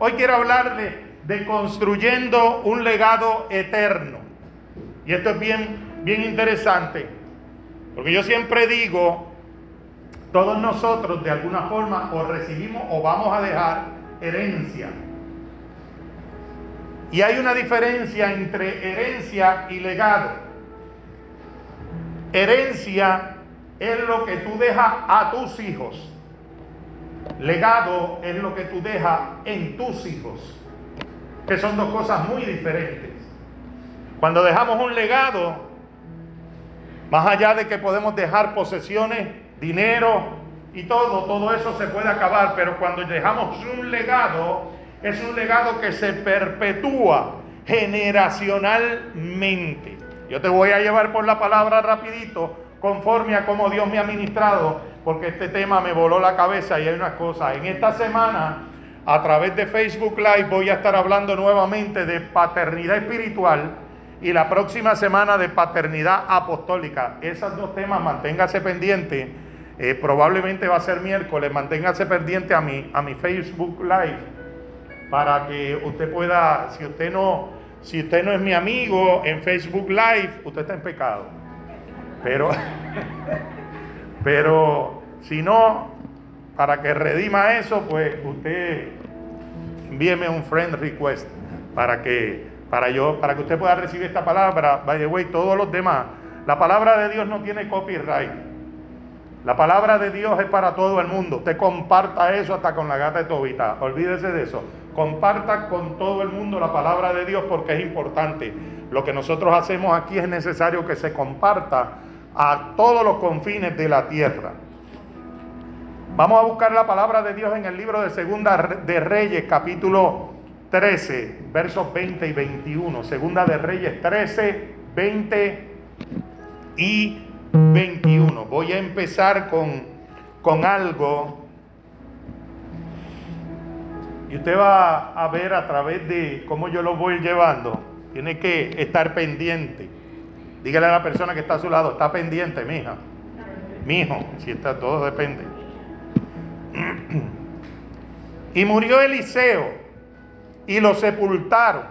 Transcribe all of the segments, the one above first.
Hoy quiero hablarle de construyendo un legado eterno. Y esto es bien, bien interesante, porque yo siempre digo, todos nosotros de alguna forma o recibimos o vamos a dejar herencia. Y hay una diferencia entre herencia y legado. Herencia es lo que tú dejas a tus hijos. Legado es lo que tú dejas en tus hijos. Que son dos cosas muy diferentes. Cuando dejamos un legado, más allá de que podemos dejar posesiones, dinero y todo, todo eso se puede acabar, pero cuando dejamos un legado, es un legado que se perpetúa generacionalmente. Yo te voy a llevar por la palabra rapidito, conforme a cómo Dios me ha ministrado, porque este tema me voló la cabeza y hay unas cosas. En esta semana, a través de Facebook Live, voy a estar hablando nuevamente de paternidad espiritual y la próxima semana de paternidad apostólica. Esos dos temas, manténgase pendiente. Eh, probablemente va a ser miércoles, manténgase pendiente a mi, a mi Facebook Live para que usted pueda, si usted no, si usted no es mi amigo en Facebook Live, usted está en pecado. Pero, pero si no, para que redima eso, pues usted envíeme un friend request para que, para yo, para que usted pueda recibir esta palabra. By the way, todos los demás, la palabra de Dios no tiene copyright. La palabra de Dios es para todo el mundo. Usted comparta eso hasta con la gata de Tobita. Olvídese de eso. Comparta con todo el mundo la palabra de Dios porque es importante. Lo que nosotros hacemos aquí es necesario que se comparta a todos los confines de la tierra. Vamos a buscar la palabra de Dios en el libro de Segunda de Reyes, capítulo 13, versos 20 y 21. Segunda de Reyes 13, 20 y 21. Voy a empezar con, con algo y usted va a ver a través de cómo yo lo voy llevando. Tiene que estar pendiente. Dígale a la persona que está a su lado, está pendiente, mija. Mijo, si está todo depende. Y murió Eliseo y lo sepultaron.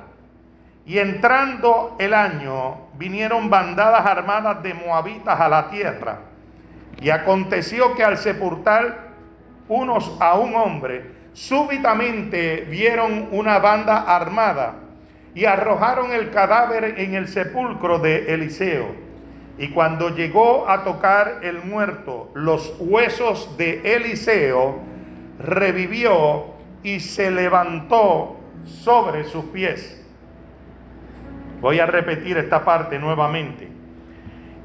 Y entrando el año, vinieron bandadas armadas de moabitas a la tierra. Y aconteció que al sepultar unos a un hombre, súbitamente vieron una banda armada y arrojaron el cadáver en el sepulcro de Eliseo. Y cuando llegó a tocar el muerto los huesos de Eliseo, revivió y se levantó sobre sus pies. Voy a repetir esta parte nuevamente.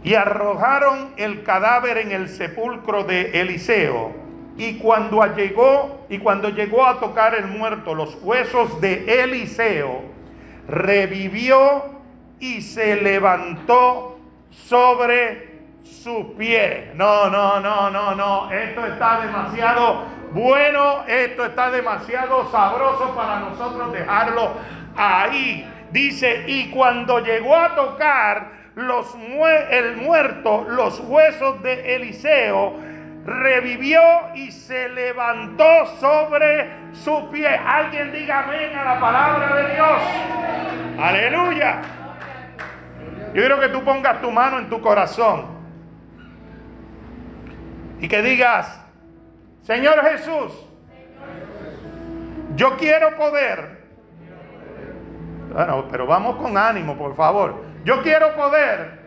Y arrojaron el cadáver en el sepulcro de Eliseo y cuando llegó y cuando llegó a tocar el muerto los huesos de Eliseo, revivió y se levantó sobre su pie. No, no, no, no, no. Esto está demasiado bueno, esto está demasiado sabroso para nosotros dejarlo ahí. Dice, y cuando llegó a tocar los el muerto, los huesos de Eliseo, revivió y se levantó sobre su pie. Alguien diga amén a la palabra de Dios. Aleluya. Yo quiero que tú pongas tu mano en tu corazón y que digas, Señor Jesús, yo quiero poder. Bueno, pero vamos con ánimo, por favor. Yo quiero poder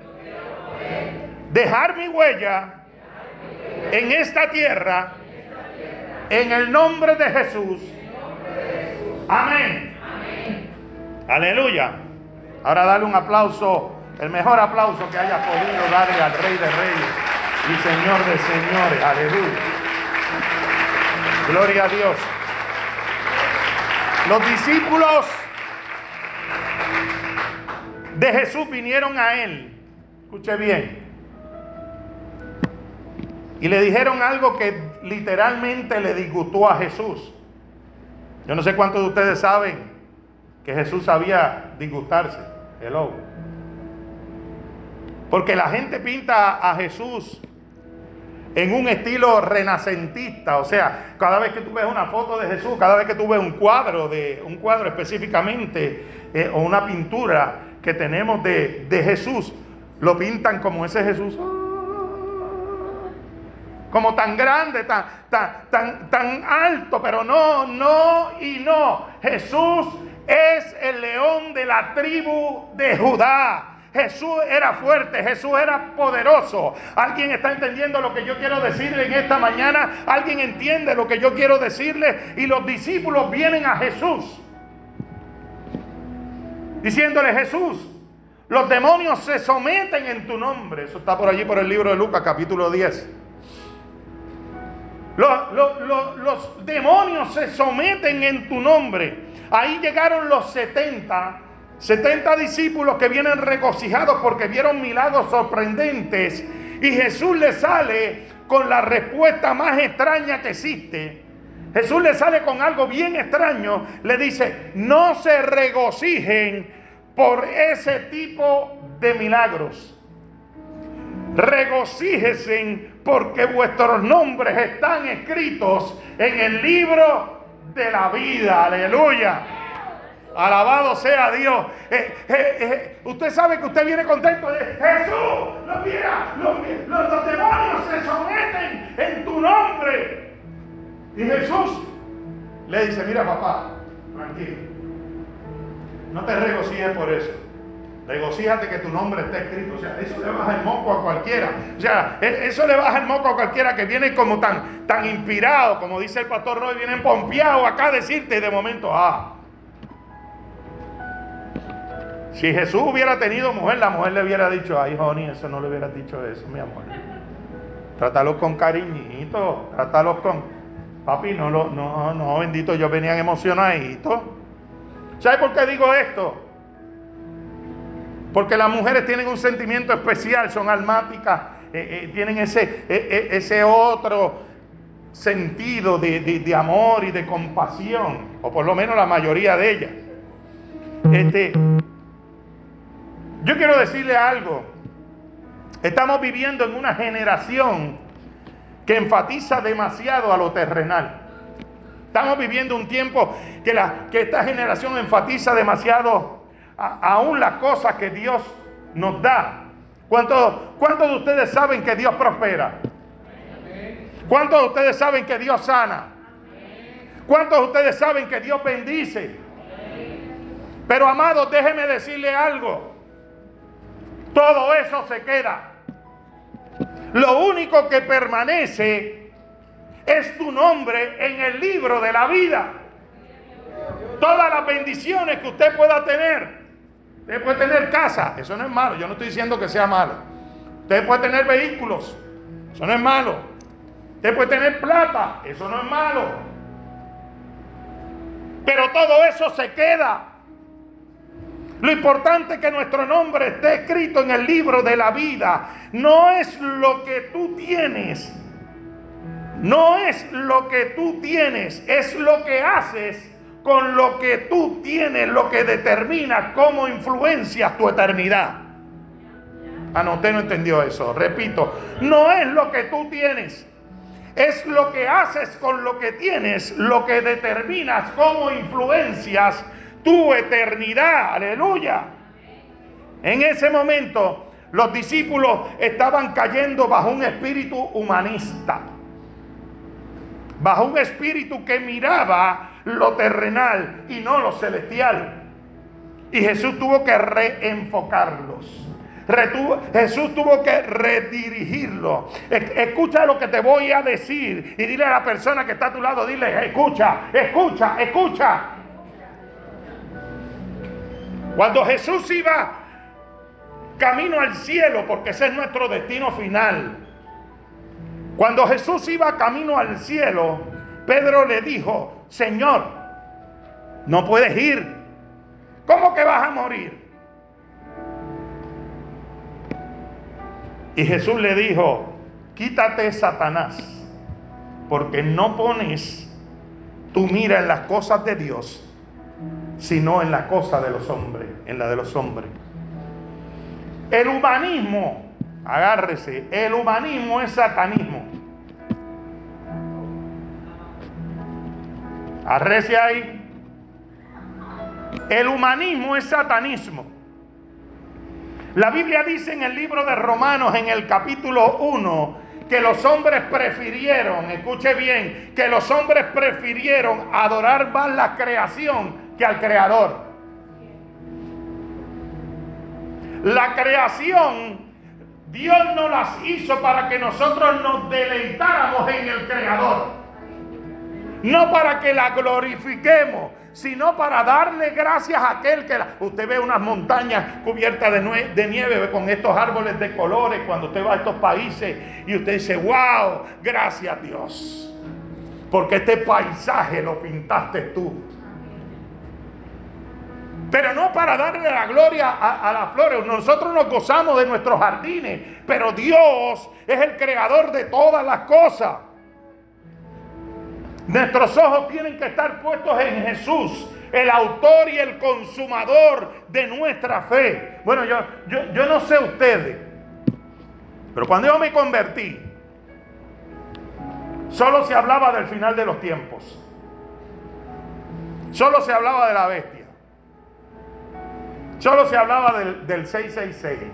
dejar mi huella en esta tierra, en el nombre de Jesús. Amén. Aleluya. Ahora dale un aplauso, el mejor aplauso que haya podido darle al Rey de Reyes y Señor de Señores. Aleluya. Gloria a Dios. Los discípulos de Jesús vinieron a él. Escuche bien y le dijeron algo que literalmente le disgustó a Jesús. Yo no sé cuántos de ustedes saben que Jesús sabía disgustarse. Hello. Porque la gente pinta a Jesús en un estilo renacentista, o sea, cada vez que tú ves una foto de Jesús, cada vez que tú ves un cuadro de un cuadro específicamente eh, o una pintura que tenemos de, de Jesús, lo pintan como ese Jesús como tan grande, tan, tan, tan, tan alto, pero no, no y no. Jesús es el león de la tribu de Judá. Jesús era fuerte, Jesús era poderoso. ¿Alguien está entendiendo lo que yo quiero decirle en esta mañana? ¿Alguien entiende lo que yo quiero decirle? Y los discípulos vienen a Jesús diciéndole Jesús, los demonios se someten en tu nombre. Eso está por allí por el libro de Lucas capítulo 10. Los, demonios se someten en tu nombre. Ahí llegaron los 70, 70 discípulos que vienen regocijados porque vieron milagros sorprendentes. Y Jesús le sale con la respuesta más extraña que existe. Jesús le sale con algo bien extraño. Le dice, no se regocijen por ese tipo de milagros regocíjese porque vuestros nombres están escritos en el libro de la vida. Aleluya. Alabado sea Dios. Eh, eh, eh, usted sabe que usted viene contento de Jesús. Los, los, los demonios se someten en tu nombre. Y Jesús le dice, mira papá, tranquilo. No te regocijes por eso. Regocíjate que tu nombre está escrito. O sea, eso le baja el moco a cualquiera. O sea, e, eso le baja el moco a cualquiera que viene como tan, tan inspirado, como dice el pastor Roy, viene pompeado acá a decirte de momento, ah. Si Jesús hubiera tenido mujer, la mujer le hubiera dicho, ay, Honey, eso no le hubiera dicho eso, mi amor. Trátalos con cariñito, trátalos con. Papi, no, lo, no, no, bendito, yo venían emocionaditos. ¿Sabe por qué digo esto? Porque las mujeres tienen un sentimiento especial, son almáticas, eh, eh, tienen ese, eh, ese otro sentido de, amor y de compasión, o por lo menos la mayoría de ellas. Este, yo quiero decirle algo. Estamos viviendo en una generación que enfatiza demasiado a lo terrenal. Estamos viviendo un tiempo que, la, que esta generación enfatiza demasiado aún las cosas que Dios nos da. ¿Cuántos, ¿Cuántos de ustedes saben que Dios prospera? ¿Cuántos de ustedes saben que Dios sana? ¿Cuántos de ustedes saben que Dios bendice? Pero amados, déjeme decirle algo. Todo eso se queda. Lo único que permanece es tu nombre en el libro de la vida. Todas las bendiciones que usted pueda tener Usted puede tener casa, eso no es malo. Yo no estoy diciendo que sea malo. Usted puede tener vehículos, eso no es malo. Usted puede tener plata, eso no es malo. Pero todo eso se queda. Lo importante es que nuestro nombre esté escrito en el libro de la vida. No es lo que tú tienes. No es lo que tú tienes, es lo que haces con lo que tú tienes, lo que determina cómo influencia tu eternidad. Ah, no, usted no entendió eso. Repito, no es lo que tú tienes. Es lo que haces con lo que tienes, lo que determinas cómo influencias tu eternidad. Aleluya. En ese momento los discípulos estaban cayendo bajo un espíritu humanista. Bajo un espíritu que miraba lo terrenal y no lo celestial. Y Jesús tuvo que reenfocarlos. Jesús tuvo que redirigirlo. Escucha lo que te voy a decir y dile a la persona que está a tu lado, dile, escucha, escucha, escucha. Cuando Jesús iba camino al cielo, porque ese es nuestro destino final. Cuando Jesús iba camino al cielo, Pedro le dijo, Señor, no puedes ir. ¿Cómo que vas a morir? Y Jesús le dijo, quítate Satanás, porque no pones tu mira en las cosas de Dios, sino en la cosa de los hombres, en la de los hombres. El humanismo, agárrese, el humanismo es satanismo. Arrece ahí. El humanismo es satanismo. La Biblia dice en el libro de Romanos, en el capítulo 1, que los hombres prefirieron, escuche bien, que los hombres prefirieron adorar más la creación que al creador. La creación, Dios no las hizo para que nosotros nos deleitáramos en el creador. No para que la glorifiquemos, sino para darle gracias a aquel que la... Usted ve unas montañas cubiertas de, nieve con estos árboles de colores cuando usted va a estos países y usted dice, wow, gracias Dios. Porque este paisaje lo pintaste tú. Pero no para darle la gloria a, las flores. Nosotros nos gozamos de nuestros jardines, pero Dios es el creador de todas las cosas. Nuestros ojos tienen que estar puestos en Jesús, el autor y el consumador de nuestra fe. Bueno, yo, yo, yo no sé ustedes, pero cuando yo me convertí, solo se hablaba del final de los tiempos. Solo se hablaba de la bestia. Solo se hablaba del, del 666.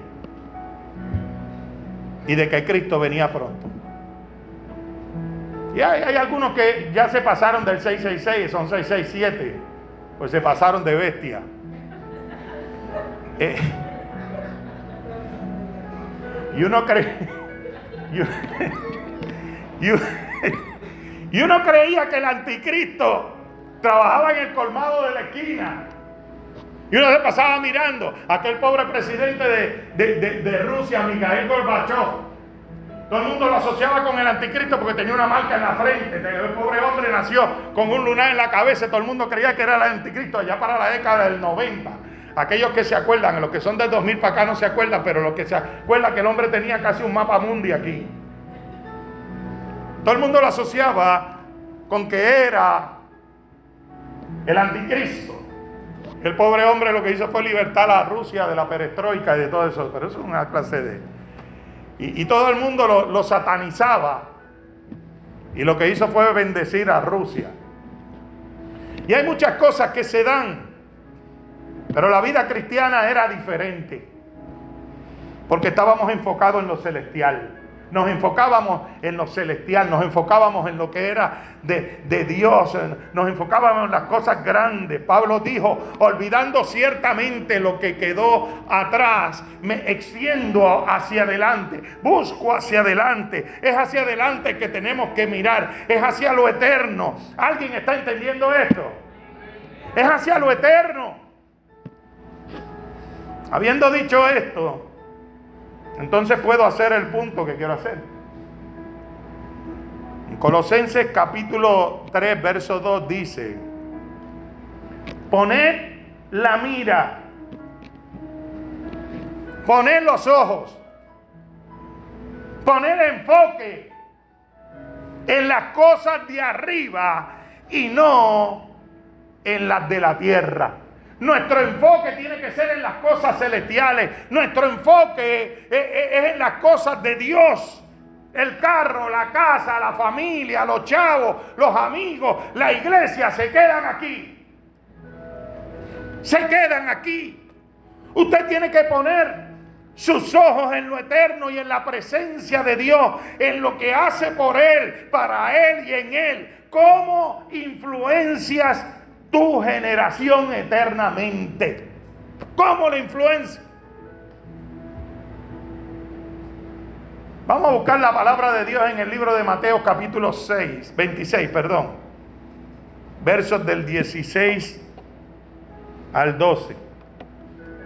Y de que Cristo venía pronto. Y hay, algunos que ya se pasaron del 666, son 667, pues se pasaron de bestia. Eh, y uno cree. Y, uno creía que el anticristo trabajaba en el colmado de la esquina. Y uno se pasaba mirando a aquel pobre presidente de, de Rusia, Mikhail Gorbachev todo el mundo lo asociaba con el anticristo porque tenía una marca en la frente. El pobre hombre nació con un lunar en la cabeza. Todo el mundo creía que era el anticristo allá para la década del 90. Aquellos que se acuerdan, los que son del 2000 para acá no se acuerdan, pero los que se acuerdan que el hombre tenía casi un mapa mundi aquí. Todo el mundo lo asociaba con que era el anticristo. El pobre hombre lo que hizo fue libertar a Rusia de la perestroika y de todo eso. Pero eso es una clase de y, todo el mundo lo, satanizaba. Y lo que hizo fue bendecir a Rusia. Y hay muchas cosas que se dan. Pero la vida cristiana era diferente. Porque estábamos enfocados en lo celestial nos enfocábamos en lo celestial, nos enfocábamos en lo que era de, Dios, nos enfocábamos en las cosas grandes. Pablo dijo, olvidando ciertamente lo que quedó atrás, me extiendo hacia adelante, busco hacia adelante. Es hacia adelante que tenemos que mirar, es hacia lo eterno. ¿Alguien está entendiendo esto? Es hacia lo eterno. Habiendo dicho esto, entonces puedo hacer el punto que quiero hacer. En Colosenses capítulo 3, verso 2 dice, poned la mira, poned los ojos, poned enfoque en las cosas de arriba y no en las de la tierra. Nuestro enfoque tiene que ser en las cosas celestiales. Nuestro enfoque es en las cosas de Dios. El carro, la casa, la familia, los chavos, los amigos, la iglesia se quedan aquí. Se quedan aquí. Usted tiene que poner sus ojos en lo eterno y en la presencia de Dios, en lo que hace por Él, para Él y en Él. ¿Cómo influencias tu generación eternamente. ¿Cómo la influencia? Vamos a buscar la palabra de Dios en el libro de Mateo capítulo 6, 26, perdón. Versos del 16 al 12.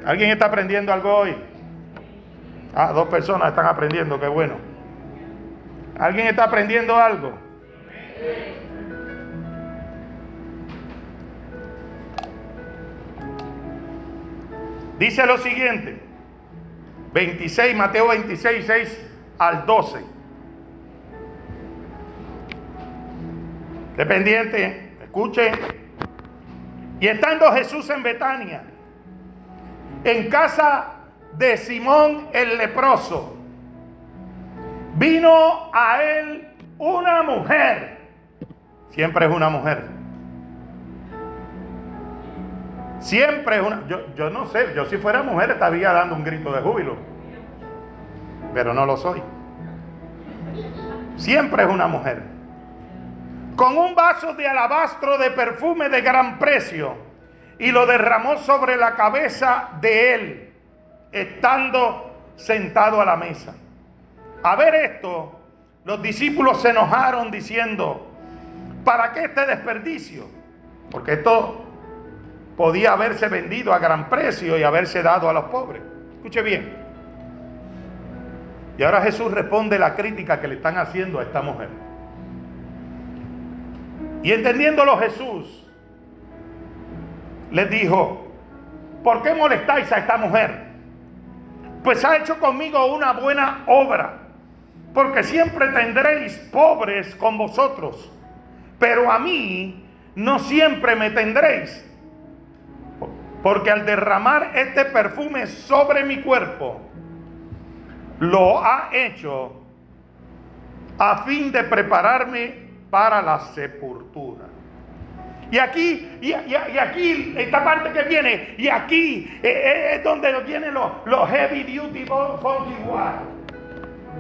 ¿Alguien está aprendiendo algo hoy? Ah, dos personas están aprendiendo, qué bueno. ¿Alguien está aprendiendo algo? Dice lo siguiente, 26, Mateo 26, 6 al 12. Dependiente, escuche. Y estando Jesús en Betania, en casa de Simón el leproso, vino a él una mujer, siempre es una mujer, Siempre es una. Yo, yo no sé, yo si fuera mujer estaría dando un grito de júbilo. Pero no lo soy. Siempre es una mujer. Con un vaso de alabastro de perfume de gran precio y lo derramó sobre la cabeza de él, estando sentado a la mesa. A ver esto, los discípulos se enojaron diciendo, ¿para qué este desperdicio? Porque esto podía haberse vendido a gran precio y haberse dado a los pobres. Escuche bien. Y ahora Jesús responde la crítica que le están haciendo a esta mujer. Y entendiéndolo Jesús, les dijo, ¿por qué molestáis a esta mujer? Pues ha hecho conmigo una buena obra, porque siempre tendréis pobres con vosotros, pero a mí no siempre me tendréis. Porque al derramar este perfume sobre mi cuerpo, lo ha hecho a fin de prepararme para la sepultura. Y aquí, y, aquí, esta parte que viene, y aquí eh, eh, es donde vienen los, los heavy duty funky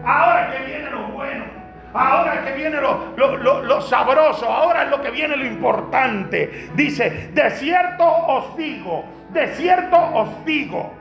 Ahora que viene lo bueno. Ahora que viene lo, lo, sabroso, ahora es lo que viene lo importante. Dice, de cierto os digo, de cierto os digo,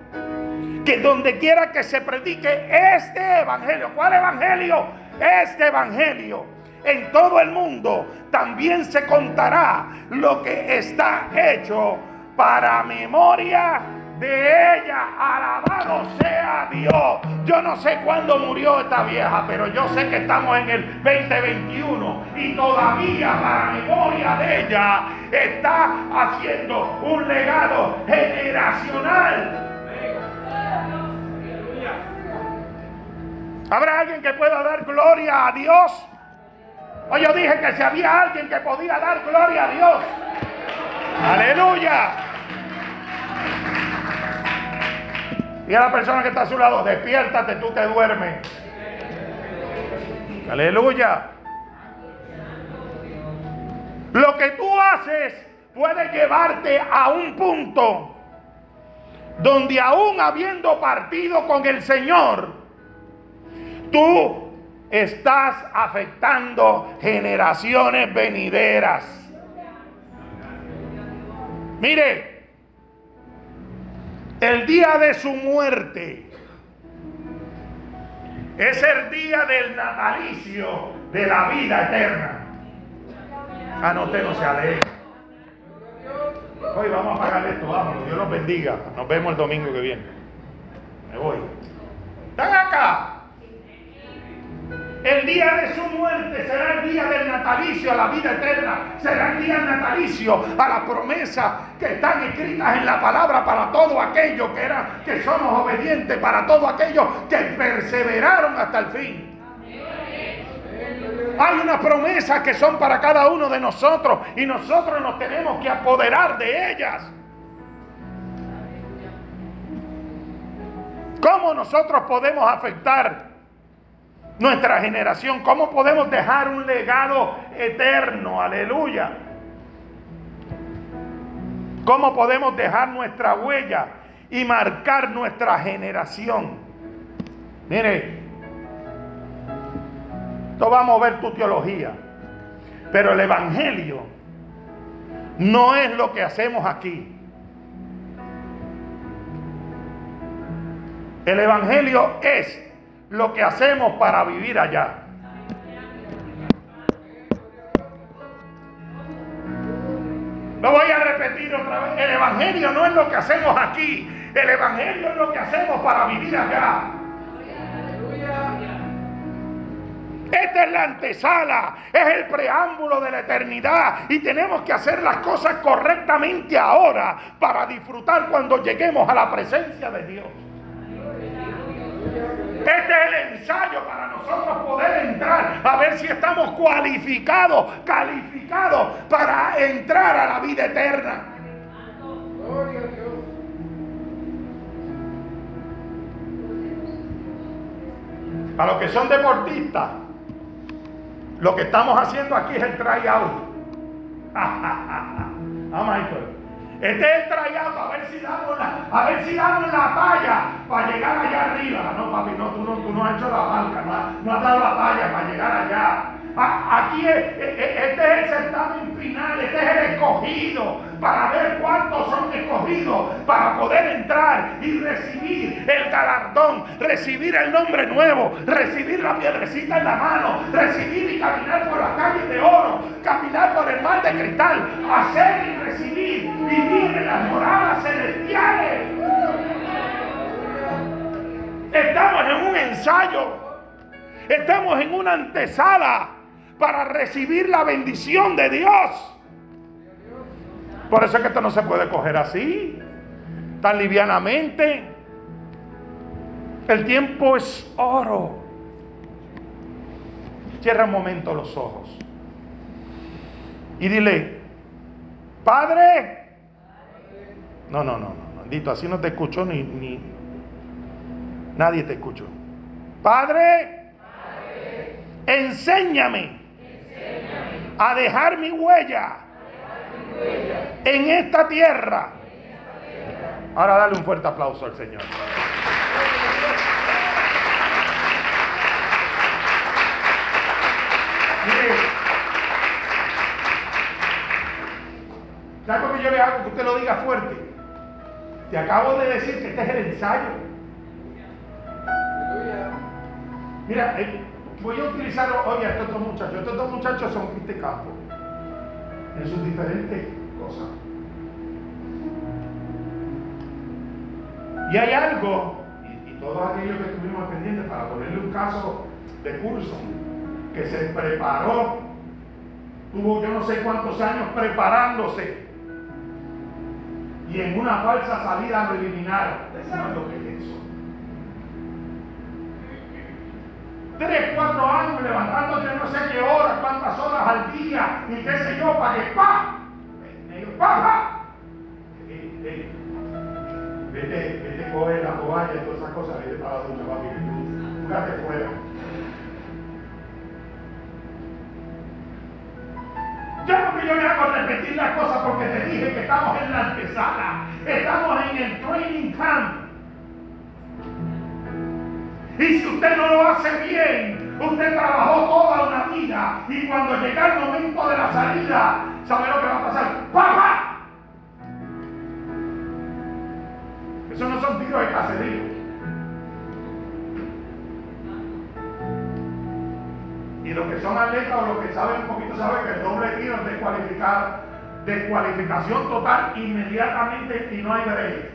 que donde quiera que se predique este evangelio, ¿cuál evangelio? Este evangelio. En todo el mundo también se contará lo que está hecho para memoria de ella. Alabado sea Dios. Yo no sé cuándo murió esta vieja, pero yo sé que estamos en el 2021 y todavía para memoria de ella está haciendo un legado generacional. ¿Habrá alguien que pueda dar gloria a Dios? O yo dije que si había alguien que podía dar gloria a Dios. Aleluya. Y a la persona que está a su lado, despiértate, tú te duermes. Aleluya. Lo que tú haces puede llevarte a un punto donde aún habiendo partido con el Señor, tú estás afectando generaciones venideras. Mire, el día de su muerte es el día del natalicio de la vida eterna. Ah, no, se alegra. Hoy vamos a pagar esto, vámonos. Dios nos bendiga. Nos vemos el domingo que viene. Me voy. ¿Están acá? El día de su muerte será el día del natalicio a la vida eterna. Será el día natalicio a la promesa que están escritas en la palabra para todo aquello que eran, que somos obedientes, para todo aquello que perseveraron hasta el fin. Hay unas promesas que son para cada uno de nosotros y nosotros nos tenemos que apoderar de ellas. ¿Cómo nosotros podemos afectar nuestra generación? ¿Cómo podemos dejar un legado eterno? Aleluya. ¿Cómo podemos dejar nuestra huella y marcar nuestra generación? Mire, esto va a mover tu teología, pero el Evangelio no es lo que hacemos aquí. El Evangelio es lo que hacemos para vivir allá. Lo voy a repetir otra vez. El Evangelio no es lo que hacemos aquí. El Evangelio es lo que hacemos para vivir allá. Esta es la antesala, es el preámbulo de la eternidad y tenemos que hacer las cosas correctamente ahora para disfrutar cuando lleguemos a la presencia de Dios. Este es el ensayo para nosotros poder entrar, a ver si estamos cualificados, calificados para entrar a la vida eterna. Para los que son deportistas, lo que estamos haciendo aquí es el tryout. ah, Michael. Este es el trayado a ver si damos la, a ver si damos la talla para llegar allá arriba. No, papi, no, tú no, tú no has hecho la barca, no, has dado la talla para llegar allá. Aquí este es el certamen final, este es el escogido para ver cuántos son escogidos para poder entrar y recibir el galardón, recibir el nombre nuevo, recibir la piedrecita en la mano, recibir y caminar por las calles de oro, caminar por el mar de cristal, hacer y recibir, vivir en las moradas celestiales. Estamos en un ensayo, estamos en una antesala para recibir la bendición de Dios. Por eso es que esto no se puede coger así, tan livianamente. El tiempo es oro. Cierra un momento los ojos. Y dile, Padre. No, no, no, no. Bendito, así no te escuchó ni, ni nadie te escuchó. Padre, enséñame a dejar mi huella en esta tierra. Ahora dale un fuerte aplauso al Señor. Mire, ¿sabe lo que yo le hago que usted lo diga fuerte? Te acabo de decir que este es el ensayo. Mira, eh, voy a utilizar, oye, estos dos muchachos, estos dos muchachos son este campo en sus diferentes cosas. Y hay algo, y, todos aquellos que estuvimos pendientes para ponerle un caso de curso, que se preparó, tuvo yo no sé cuántos años preparándose, y en una falsa salida lo eliminaron. ¿Ustedes saben lo que tres, cuatro años levantándote no sé qué horas, cuántas horas al día, y qué sé yo, para que ¡pa! ¡pa! Vete, vete, coge la toalla y todas esas cosas, vete para la ducha, papi, júgate fuera. Ya no que yo me hago repetir las cosas porque te dije que estamos en la antesala, estamos en el training camp. Y si usted no lo hace bien, usted trabajó toda una vida y cuando llega el momento de la salida, ¿sabe lo que va a pasar? ¡Papá! Eso no son tiros de cacería. Y los que son atletas o los que saben un poquito saben que el doble tiro es descualificar, descualificación total inmediatamente y no hay break.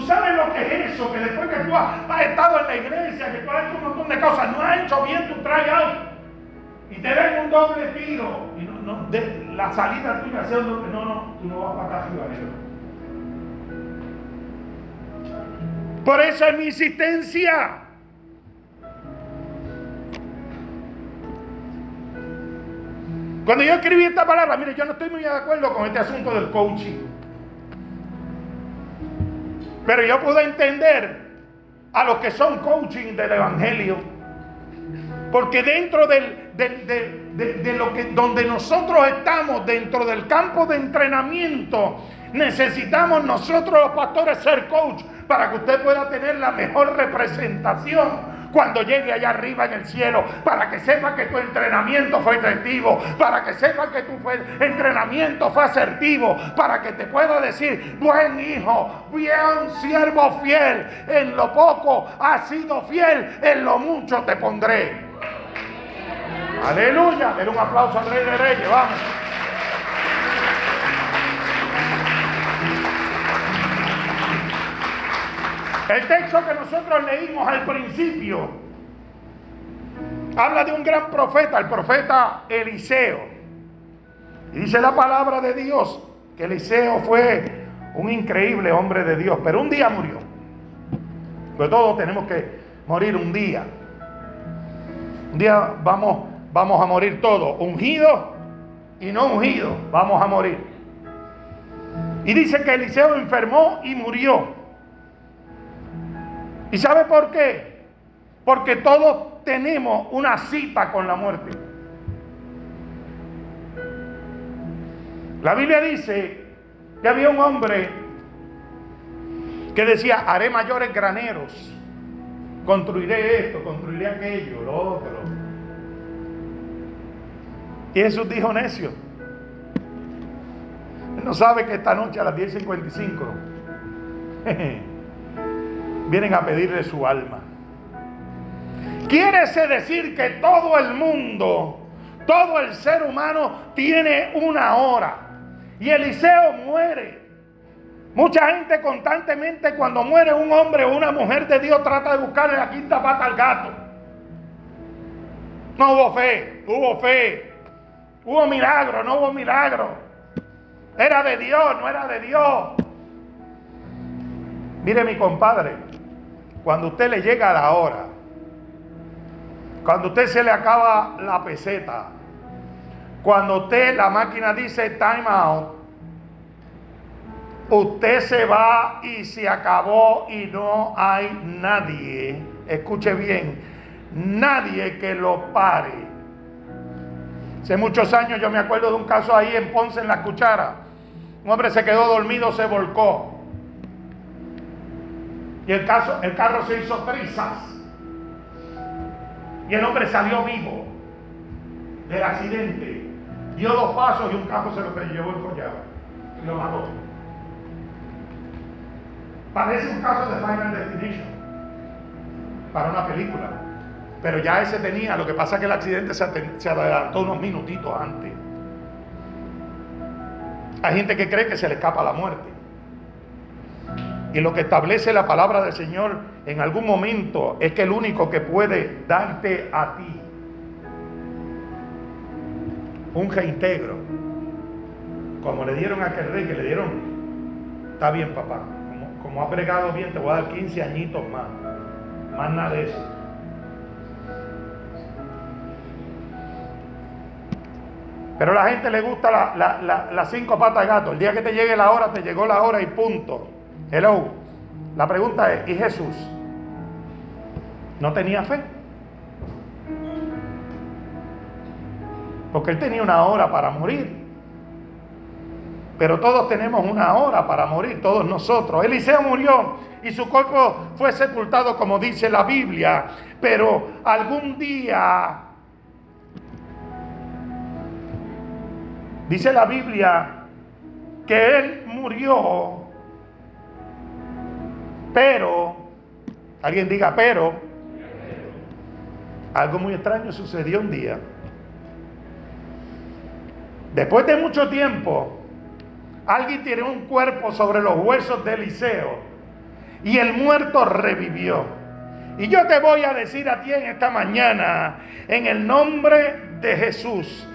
Tú sabes lo que es eso, que después que tú has, estado en la iglesia, que tú has hecho un montón de cosas, no has hecho bien tu tryout y te den un doble tiro y no, no, la salida tuya sea un doble, no, no, tú no vas para acá arriba, Por eso es mi insistencia. Cuando yo escribí esta palabra, mire, yo no estoy muy de acuerdo con este asunto del coaching. Pero yo puedo entender a los que son coaching del Evangelio. Porque dentro del, de, lo que, donde nosotros estamos, dentro del campo de entrenamiento, necesitamos nosotros los pastores ser coach para que usted pueda tener la mejor representación cuando llegue allá arriba en el cielo, para que sepa que tu entrenamiento fue efectivo, para que sepa que tu entrenamiento fue asertivo, para que te pueda decir, buen hijo, bien siervo fiel, en lo poco has sido fiel, en lo mucho te pondré. Aleluya, den un aplauso al Rey de Reyes, vamos. El texto que nosotros leímos al principio habla de un gran profeta, el profeta Eliseo. Y dice la palabra de Dios que Eliseo fue un increíble hombre de Dios, pero un día murió. Pues todos tenemos que morir un día. Un día vamos, vamos a morir todos, ungidos y no ungidos, vamos a morir. Y dice que Eliseo enfermó y murió. ¿Y sabe por qué? Porque todos tenemos una cita con la muerte. La Biblia dice que había un hombre que decía, haré mayores graneros, construiré esto, construiré aquello, lo otro. Y Jesús dijo, necio, no sabe que esta noche a las 10.55 vienen a pedirle su alma. Quiere decir que todo el mundo, todo el ser humano tiene una hora. Y Eliseo muere. Mucha gente constantemente cuando muere un hombre o una mujer de Dios trata de buscarle la quinta pata al gato. No hubo fe, hubo fe. Hubo milagro, no hubo milagro. Era de Dios, no era de Dios. Mire mi compadre, cuando usted le llega la hora, cuando usted se le acaba la peseta, cuando usted la máquina dice time out, usted se va y se acabó y no hay nadie, escuche bien, nadie que lo pare. Hace muchos años yo me acuerdo de un caso ahí en Ponce en la cuchara. Un hombre se quedó dormido, se volcó. Y el, caso, el carro se hizo trizas. Y el hombre salió vivo del accidente. Dio dos pasos y un carro se lo llevó el collado. Y lo mató. Parece un caso de Final Destination. Para una película. Pero ya ese tenía, lo que pasa es que el accidente se adelantó unos minutitos antes. Hay gente que cree que se le escapa la muerte. Y lo que establece la palabra del Señor en algún momento es que el único que puede darte a ti un reintegro, como le dieron a aquel rey, que le dieron, está bien papá, como, como ha bregado bien, te voy a dar 15 añitos más, más nada de eso. Pero a la gente le gusta las cinco patas de gato. El día que te llegue la hora, te llegó la hora y punto. Hello. La pregunta es, ¿y Jesús? ¿No tenía fe? Porque él tenía una hora para morir. Pero todos tenemos una hora para morir, todos nosotros. Eliseo murió y su cuerpo fue sepultado como dice la Biblia. Pero algún día Dice la Biblia que él murió, pero, alguien diga, pero, algo muy extraño sucedió un día. Después de mucho tiempo, alguien tiró un cuerpo sobre los huesos de Eliseo y el muerto revivió. Y yo te voy a decir a ti en esta mañana, en el nombre de Jesús,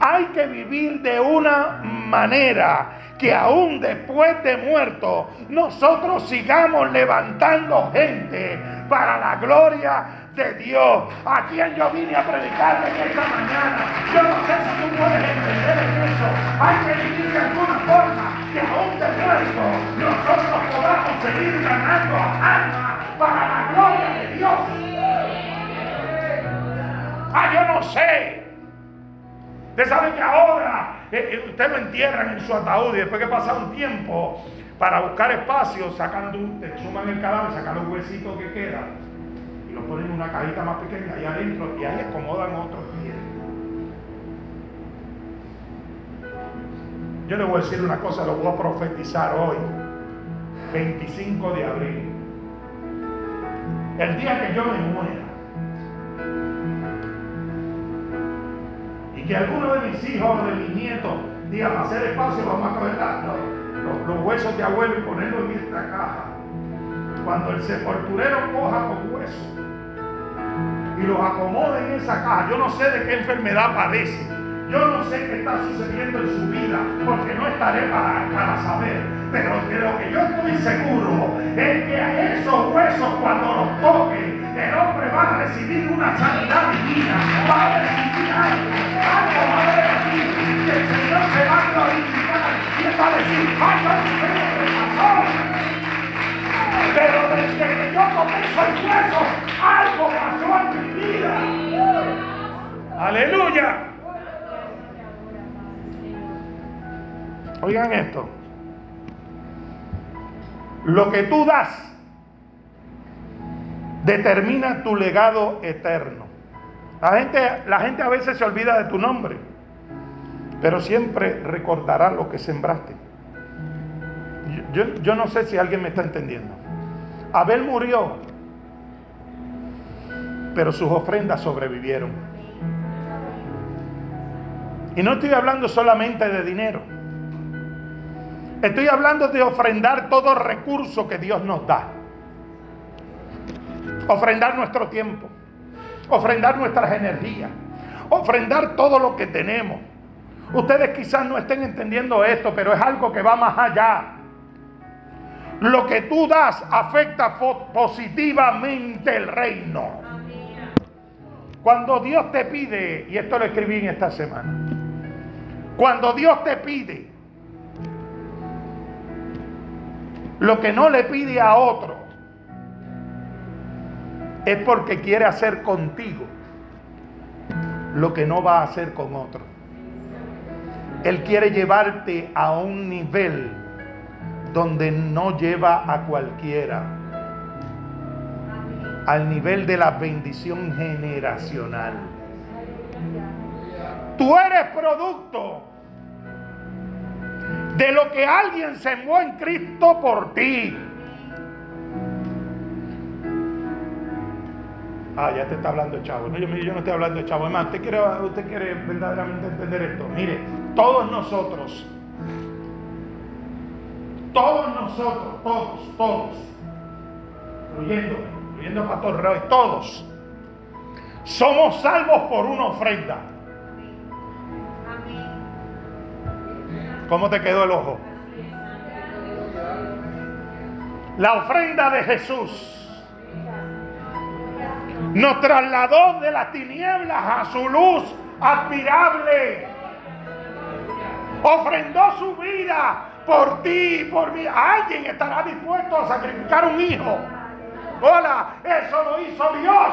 hay que vivir de una manera que aún después de muerto nosotros sigamos levantando gente para la gloria de Dios. A quien yo vine a predicarle en esta mañana. Yo no sé si tú puedes entender eso. Hay que vivir de alguna forma que aún de muerto nosotros podamos seguir ganando almas para la gloria de Dios. Ah, yo no sé Usted sabe que ahora eh, eh, usted lo entierran en su ataúd y después que pasa un tiempo para buscar espacio, sacando, te suman el cadáver, sacan los huesitos que quedan y lo ponen en una cajita más pequeña ahí adentro y ahí acomodan otros pies. Yo le voy a decir una cosa, lo voy a profetizar hoy, 25 de abril. El día que yo me muera, y que alguno de mis hijos o de mis nietos diga, para hacer espacio vamos a coger los, huesos de abuelo y ponerlos en esta caja. Cuando el sepulturero coja con huesos y los acomode en esa caja, yo no sé de qué enfermedad padece, yo no sé qué está sucediendo en su vida, porque no estaré para, para saber. Pero de lo que yo estoy seguro es que a esos huesos cuando los toque, el hombre va a recibir una sanidad divina, va a recibir algo, algo va a haber aquí, y el Señor se va a glorificar y él va a decir, que pasó. Pero desde que yo tomé esos huesos, algo pasó en mi vida. Aleluya. Oigan esto. Lo que tú das determina tu legado eterno. La gente, la gente a veces se olvida de tu nombre, pero siempre recordará lo que sembraste. Yo, yo no sé si alguien me está entendiendo. Abel murió, pero sus ofrendas sobrevivieron. Y no estoy hablando solamente de dinero. Estoy hablando de ofrendar todo recurso que Dios nos da. Ofrendar nuestro tiempo. Ofrendar nuestras energías. Ofrendar todo lo que tenemos. Ustedes quizás no estén entendiendo esto, pero es algo que va más allá. Lo que tú das afecta positivamente el reino. Cuando Dios te pide, y esto lo escribí en esta semana, cuando Dios te pide lo que no le pide a otro, es porque quiere hacer contigo lo que no va a hacer con otro. Él quiere llevarte a un nivel donde no lleva a cualquiera. Al nivel de la bendición generacional. Tú eres producto de lo que alguien sembró en Cristo por ti. Ah, ya te está hablando chavo. No, yo, yo no estoy hablando de chavo. Además, usted quiere, usted quiere verdaderamente entender esto. Mire, todos nosotros, todos nosotros, todos, todos, incluyendo, incluyendo a Pastor Roy, todos, somos salvos por una ofrenda. ¿Cómo te quedó el ojo? La ofrenda de Jesús nos trasladó de las tinieblas a su luz admirable. Ofrendó su vida por ti por mí. Alguien estará dispuesto a sacrificar un hijo. Hola, eso lo hizo Dios.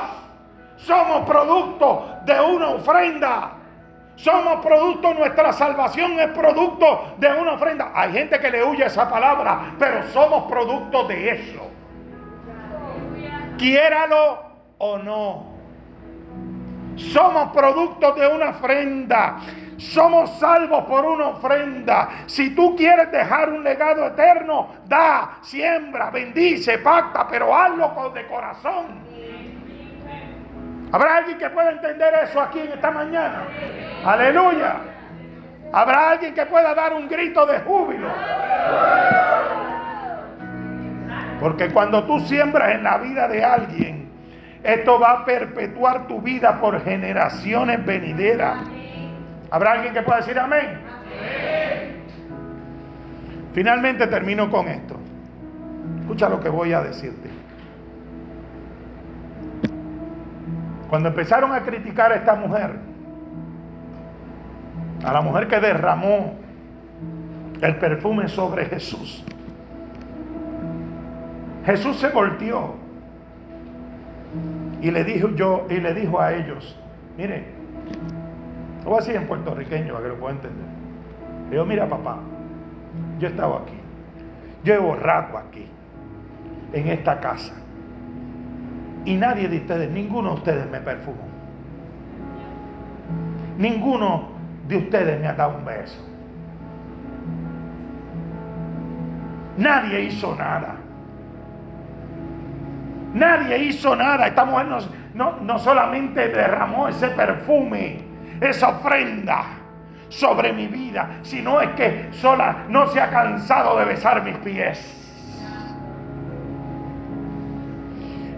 Somos producto de una ofrenda. Somos producto, nuestra salvación es producto de una ofrenda. Hay gente que le huye esa palabra, pero somos producto de eso. Quiéralo o no. Somos producto de una ofrenda. Somos salvos por una ofrenda. Si tú quieres dejar un legado eterno, da, siembra, bendice, pacta, pero hazlo con de corazón. ¿Habrá alguien que pueda entender eso aquí en esta mañana? Aleluya. ¿Habrá alguien que pueda dar un grito de júbilo? Porque cuando tú siembras en la vida de alguien, esto va a perpetuar tu vida por generaciones venideras. ¿Habrá alguien que pueda decir amén? Finalmente termino con esto. Escucha lo que voy a decirte. Cuando empezaron a criticar a esta mujer, a la mujer que derramó el perfume sobre Jesús, Jesús se volteó y le dijo yo y le dijo a ellos, mire, lo voy a decir en puertorriqueño para que lo pueda entender. Le digo, mira papá, yo he estado aquí, yo he borrado aquí, en esta casa. Y nadie de ustedes, ninguno de ustedes me perfumó. Ninguno de ustedes me ha dado un beso. Nadie hizo nada. Nadie hizo nada. Esta mujer no, no, solamente derramó ese perfume, esa ofrenda sobre mi vida, sino es que sola no se ha cansado de besar mis pies.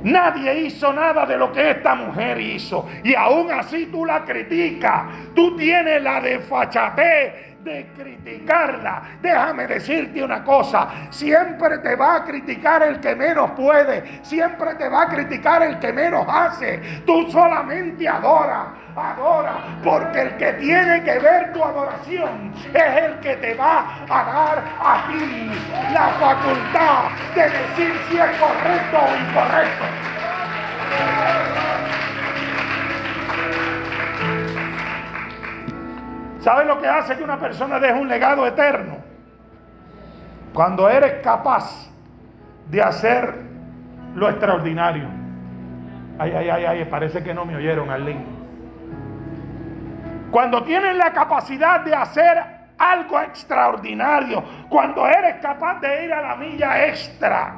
Nadie hizo nada de lo que esta mujer hizo. Y aún así tú la criticas. Tú tienes la desfachatez de criticarla. Déjame decirte una cosa, siempre te va a criticar el que menos puede, siempre te va a criticar el que menos hace. Tú solamente adora, adora, porque el que tiene que ver tu adoración es el que te va a dar a ti la facultad de decir si es correcto o incorrecto. ¿Sabe lo que hace que una persona deje un legado eterno? Cuando eres capaz de hacer lo extraordinario. Ay, ay, ay, ay, parece que no me oyeron, Arlene. Cuando tienes la capacidad de hacer algo extraordinario, cuando eres capaz de ir a la milla extra,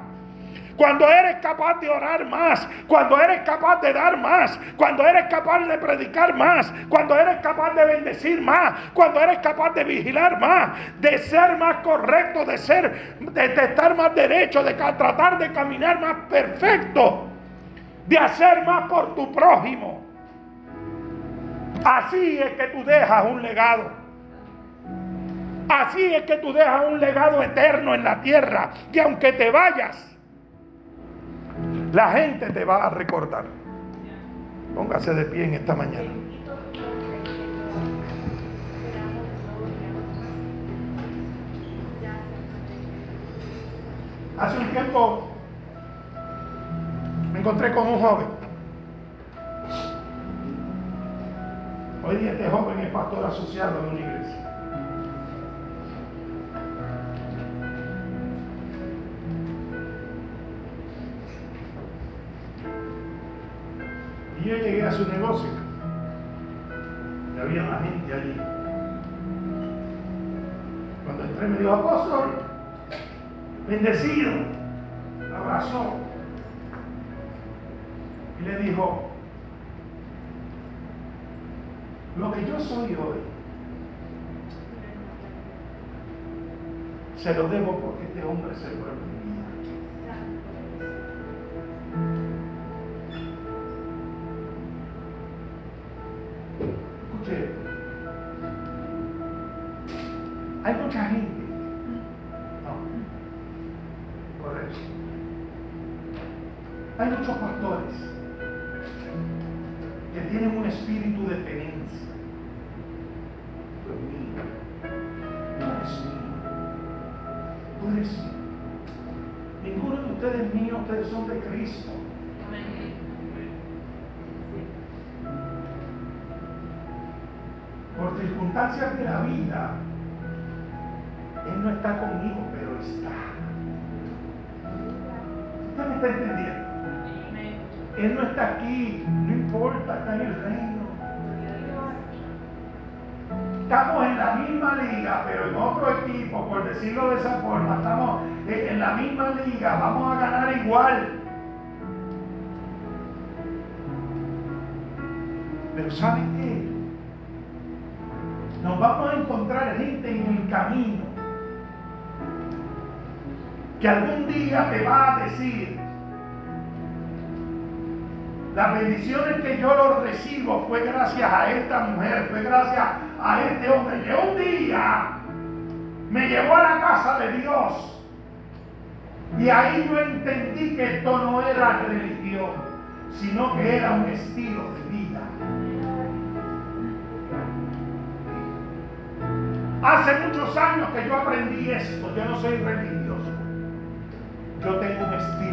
cuando eres capaz de orar más, cuando eres capaz de dar más, cuando eres capaz de predicar más, cuando eres capaz de bendecir más, cuando eres capaz de vigilar más, de ser más correcto, de ser, de, estar más derecho, de tratar de caminar más perfecto, de hacer más por tu prójimo. Así es que tú dejas un legado. Así es que tú dejas un legado eterno en la tierra. Que aunque te vayas, la gente te va a recordar. Póngase de pie en esta mañana. Hace un tiempo me encontré con un joven. Hoy día este joven es pastor asociado de una iglesia. Y yo llegué a su negocio. Y había más gente allí. Cuando entré me dijo, apóstol, bendecido, abrazó. Y le dijo, lo que yo soy hoy, se lo debo porque este hombre se vuelve Él no está aquí, no importa, está en el reino. Estamos en la misma liga, pero en otro equipo, por decirlo de esa forma. Estamos en la misma liga, vamos a ganar igual. Pero ¿saben qué? Nos vamos a encontrar gente en el camino que algún día te va a decir, las bendiciones que yo lo recibo fue gracias a esta mujer, fue gracias a este hombre que un día me llevó a la casa de Dios. Y ahí yo entendí que esto no era religión, sino que era un estilo de vida. Hace muchos años que yo aprendí esto, yo no soy religioso, yo tengo un estilo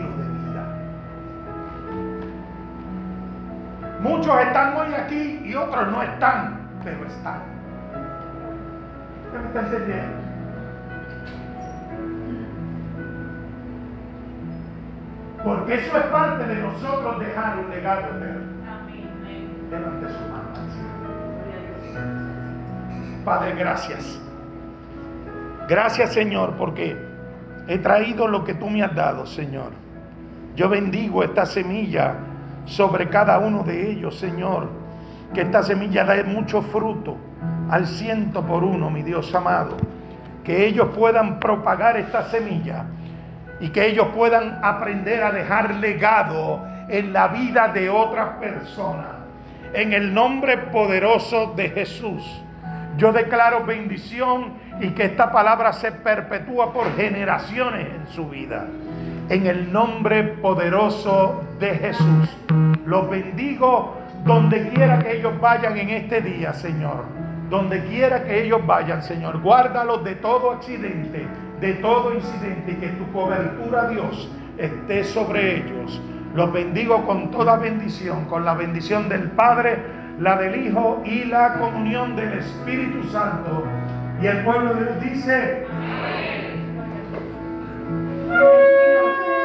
Muchos están hoy aquí y otros no están, pero están. ¿Qué me está entendiendo? Porque eso es parte de nosotros dejar un legado eterno. Levante su mano Padre, gracias. Gracias, Señor, porque he traído lo que tú me has dado, Señor. Yo bendigo esta semilla sobre cada uno de ellos, Señor. Que esta semilla dé mucho fruto al ciento por uno, mi Dios amado. Que ellos puedan propagar esta semilla y que ellos puedan aprender a dejar legado en la vida de otras personas. En el nombre poderoso de Jesús. Yo declaro bendición y que esta palabra se perpetúa por generaciones en su vida. En el nombre poderoso de Jesús. Los bendigo donde quiera que ellos vayan en este día, Señor. Donde quiera que ellos vayan, Señor. Guárdalos de todo accidente, de todo incidente y que tu cobertura, Dios, esté sobre ellos. Los bendigo con toda bendición, con la bendición del Padre, la del Hijo y la comunión del Espíritu Santo. Y el pueblo de Dios dice, Thank you.